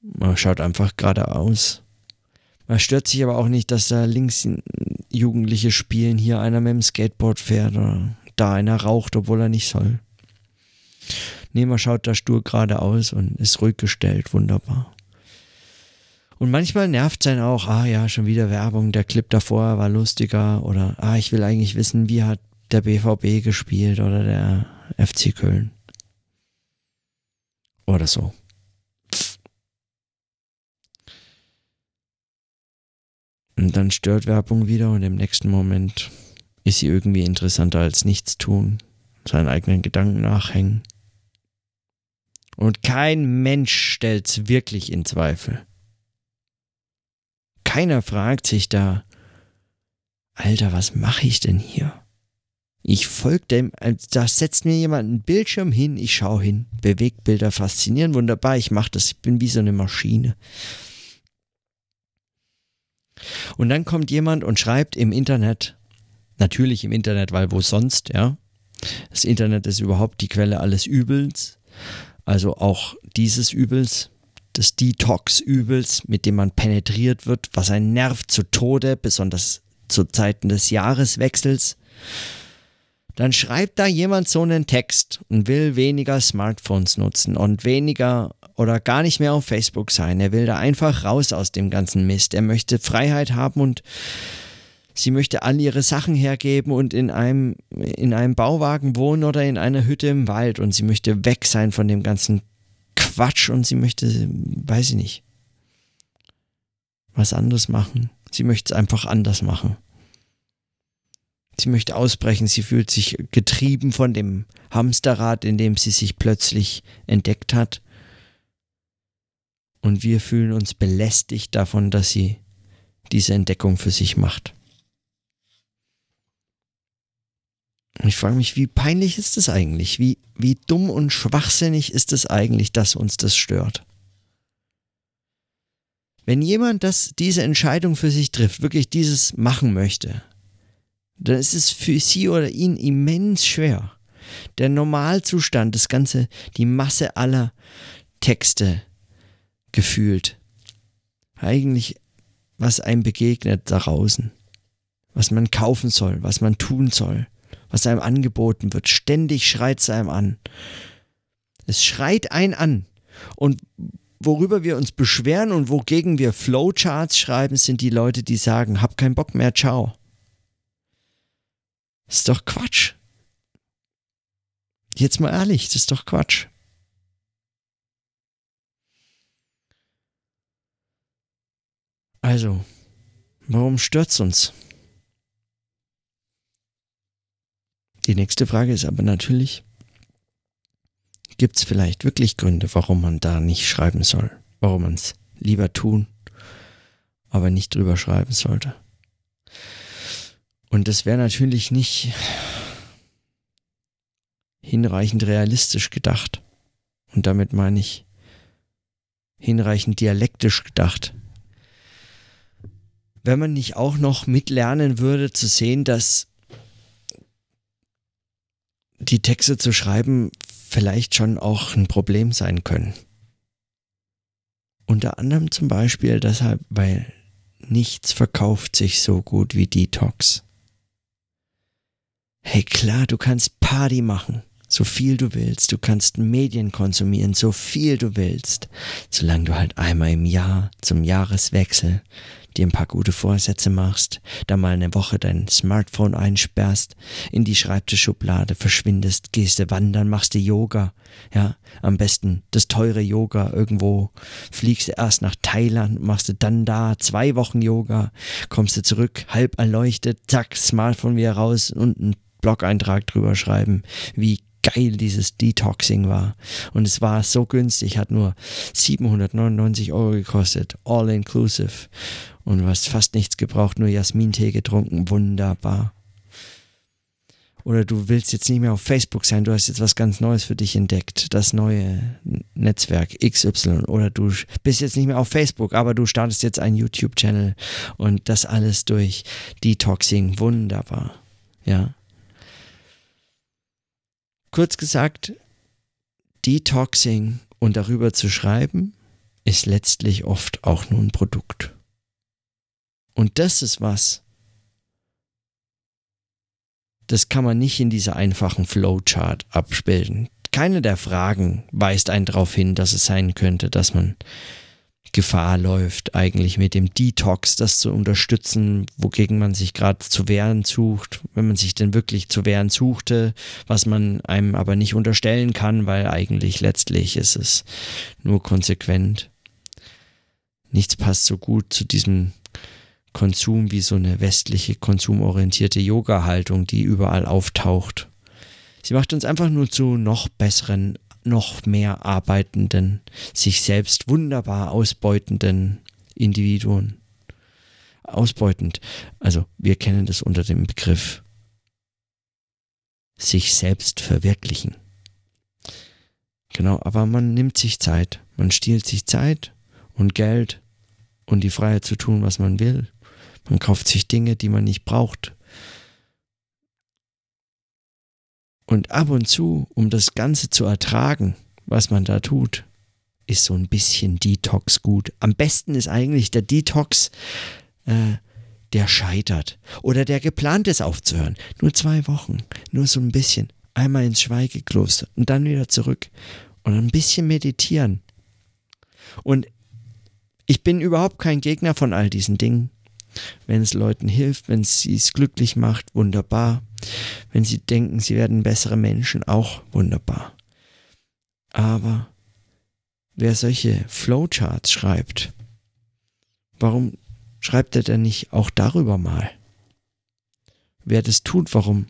Man schaut einfach geradeaus. Man stört sich aber auch nicht, dass da links Jugendliche spielen, hier einer mit dem Skateboard fährt oder da einer raucht, obwohl er nicht soll. Nee, man schaut da stur geradeaus und ist ruhig gestellt, wunderbar. Und manchmal nervt es einen auch, ah ja, schon wieder Werbung, der Clip davor war lustiger oder ah, ich will eigentlich wissen, wie hat der BVB gespielt oder der FC Köln. Oder so. Und dann stört Werbung wieder und im nächsten Moment ist sie irgendwie interessanter als nichts tun, seinen eigenen Gedanken nachhängen. Und kein Mensch stellt's wirklich in Zweifel. Keiner fragt sich da, Alter, was mache ich denn hier? Ich folge dem, äh, da setzt mir jemand einen Bildschirm hin, ich schaue hin. Bewegtbilder faszinieren, wunderbar, ich mache das, ich bin wie so eine Maschine. Und dann kommt jemand und schreibt im Internet, Natürlich im Internet, weil wo sonst, ja. Das Internet ist überhaupt die Quelle alles Übels. Also auch dieses Übels, des Detox-Übels, mit dem man penetriert wird, was einen nervt zu Tode, besonders zu Zeiten des Jahreswechsels. Dann schreibt da jemand so einen Text und will weniger Smartphones nutzen und weniger oder gar nicht mehr auf Facebook sein. Er will da einfach raus aus dem ganzen Mist. Er möchte Freiheit haben und sie möchte all ihre Sachen hergeben und in einem, in einem Bauwagen wohnen oder in einer Hütte im Wald und sie möchte weg sein von dem ganzen Quatsch und sie möchte, weiß ich nicht, was anderes machen. Sie möchte es einfach anders machen. Sie möchte ausbrechen, sie fühlt sich getrieben von dem Hamsterrad, in dem sie sich plötzlich entdeckt hat. Und wir fühlen uns belästigt davon, dass sie diese Entdeckung für sich macht. Und ich frage mich, wie peinlich ist das eigentlich? Wie, wie dumm und schwachsinnig ist es eigentlich, dass uns das stört? Wenn jemand das, diese Entscheidung für sich trifft, wirklich dieses machen möchte, dann ist es für sie oder ihn immens schwer. Der Normalzustand, das Ganze, die Masse aller Texte gefühlt. Eigentlich, was einem begegnet da draußen. Was man kaufen soll, was man tun soll was einem angeboten wird. Ständig schreit es einem an. Es schreit einen an. Und worüber wir uns beschweren und wogegen wir Flowcharts schreiben, sind die Leute, die sagen, hab keinen Bock mehr, ciao. Ist doch Quatsch. Jetzt mal ehrlich, das ist doch Quatsch. Also, warum stört's uns? Die nächste Frage ist aber natürlich, gibt es vielleicht wirklich Gründe, warum man da nicht schreiben soll, warum man es lieber tun, aber nicht drüber schreiben sollte. Und das wäre natürlich nicht hinreichend realistisch gedacht. Und damit meine ich hinreichend dialektisch gedacht. Wenn man nicht auch noch mitlernen würde zu sehen, dass die Texte zu schreiben vielleicht schon auch ein Problem sein können. Unter anderem zum Beispiel deshalb, weil nichts verkauft sich so gut wie Detox. Hey klar, du kannst Party machen so viel du willst. Du kannst Medien konsumieren, so viel du willst. Solange du halt einmal im Jahr zum Jahreswechsel dir ein paar gute Vorsätze machst, da mal eine Woche dein Smartphone einsperrst, in die Schreibtischschublade verschwindest, gehst du wandern, machst du Yoga, ja, am besten das teure Yoga irgendwo, fliegst du erst nach Thailand, machst du dann da zwei Wochen Yoga, kommst du zurück, halb erleuchtet, zack, Smartphone wieder raus und ein Blog-Eintrag drüber schreiben, wie geil dieses Detoxing war. Und es war so günstig, hat nur 799 Euro gekostet, all inclusive. Und du hast fast nichts gebraucht, nur Jasmintee getrunken, wunderbar. Oder du willst jetzt nicht mehr auf Facebook sein, du hast jetzt was ganz Neues für dich entdeckt, das neue Netzwerk XY. Oder du bist jetzt nicht mehr auf Facebook, aber du startest jetzt einen YouTube-Channel und das alles durch Detoxing, wunderbar. Ja. Kurz gesagt, Detoxing und darüber zu schreiben, ist letztlich oft auch nur ein Produkt. Und das ist was, das kann man nicht in dieser einfachen Flowchart abbilden. Keine der Fragen weist einen darauf hin, dass es sein könnte, dass man Gefahr läuft, eigentlich mit dem Detox das zu unterstützen, wogegen man sich gerade zu wehren sucht, wenn man sich denn wirklich zu wehren suchte, was man einem aber nicht unterstellen kann, weil eigentlich letztlich ist es nur konsequent. Nichts passt so gut zu diesem Konsum wie so eine westliche konsumorientierte Yoga-Haltung, die überall auftaucht. Sie macht uns einfach nur zu noch besseren noch mehr arbeitenden, sich selbst wunderbar ausbeutenden Individuen. Ausbeutend. Also wir kennen das unter dem Begriff sich selbst verwirklichen. Genau, aber man nimmt sich Zeit. Man stiehlt sich Zeit und Geld und die Freiheit zu tun, was man will. Man kauft sich Dinge, die man nicht braucht. Und ab und zu, um das Ganze zu ertragen, was man da tut, ist so ein bisschen Detox gut. Am besten ist eigentlich der Detox, äh, der scheitert oder der geplant ist aufzuhören. Nur zwei Wochen, nur so ein bisschen. Einmal ins Schweigekloster und dann wieder zurück und ein bisschen meditieren. Und ich bin überhaupt kein Gegner von all diesen Dingen. Wenn es Leuten hilft, wenn es sie glücklich macht, wunderbar. Wenn sie denken, sie werden bessere Menschen, auch wunderbar. Aber wer solche Flowcharts schreibt, warum schreibt er denn nicht auch darüber mal? Wer das tut, warum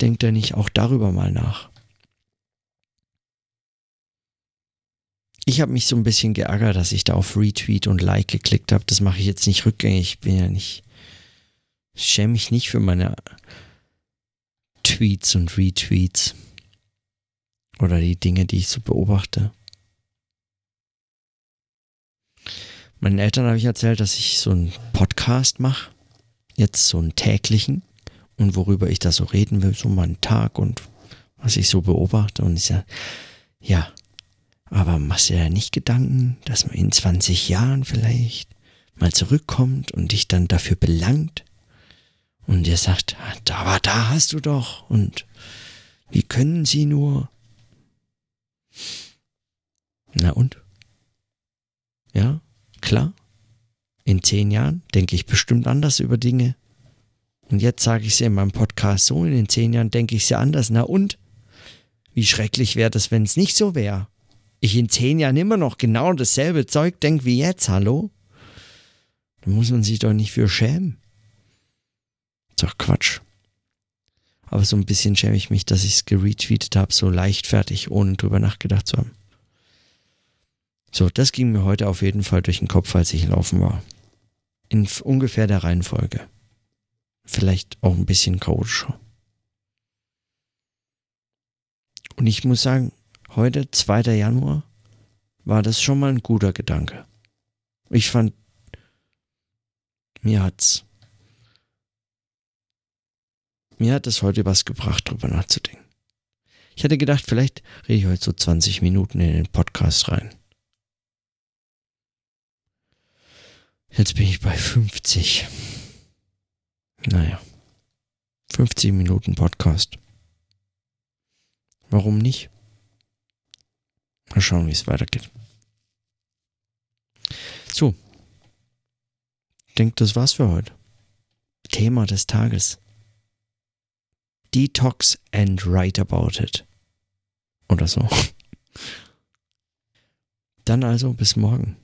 denkt er nicht auch darüber mal nach? Ich habe mich so ein bisschen geärgert, dass ich da auf Retweet und Like geklickt habe. Das mache ich jetzt nicht rückgängig. Ich bin ja nicht. Ich schäme mich nicht für meine Tweets und Retweets. Oder die Dinge, die ich so beobachte. Meinen Eltern habe ich erzählt, dass ich so einen Podcast mache. Jetzt so einen täglichen. Und worüber ich da so reden will, so meinen Tag und was ich so beobachte. Und ich sage, ja, aber machst du dir nicht Gedanken, dass man in 20 Jahren vielleicht mal zurückkommt und dich dann dafür belangt? Und ihr sagt, aber da hast du doch und wie können sie nur? Na und? Ja, klar. In zehn Jahren denke ich bestimmt anders über Dinge. Und jetzt sage ich sie in meinem Podcast so, in den zehn Jahren denke ich sie anders. Na und? Wie schrecklich wäre das, wenn es nicht so wäre? ich in zehn Jahren immer noch genau dasselbe Zeug denke wie jetzt, hallo? Da muss man sich doch nicht für schämen. Ist doch Quatsch. Aber so ein bisschen schäme ich mich, dass ich es geretweetet habe, so leichtfertig, ohne drüber nachgedacht zu haben. So, das ging mir heute auf jeden Fall durch den Kopf, als ich laufen war. In ungefähr der Reihenfolge. Vielleicht auch ein bisschen chaotischer. Und ich muss sagen, heute, 2. Januar, war das schon mal ein guter Gedanke. Ich fand, mir hat's, mir hat es heute was gebracht, drüber nachzudenken. Ich hatte gedacht, vielleicht rede ich heute so 20 Minuten in den Podcast rein. Jetzt bin ich bei 50. Naja. 50 Minuten Podcast. Warum nicht? Mal schauen, wie es weitergeht. So. Ich denke, das war's für heute. Thema des Tages. Detox and write about it. Oder so. Dann also bis morgen.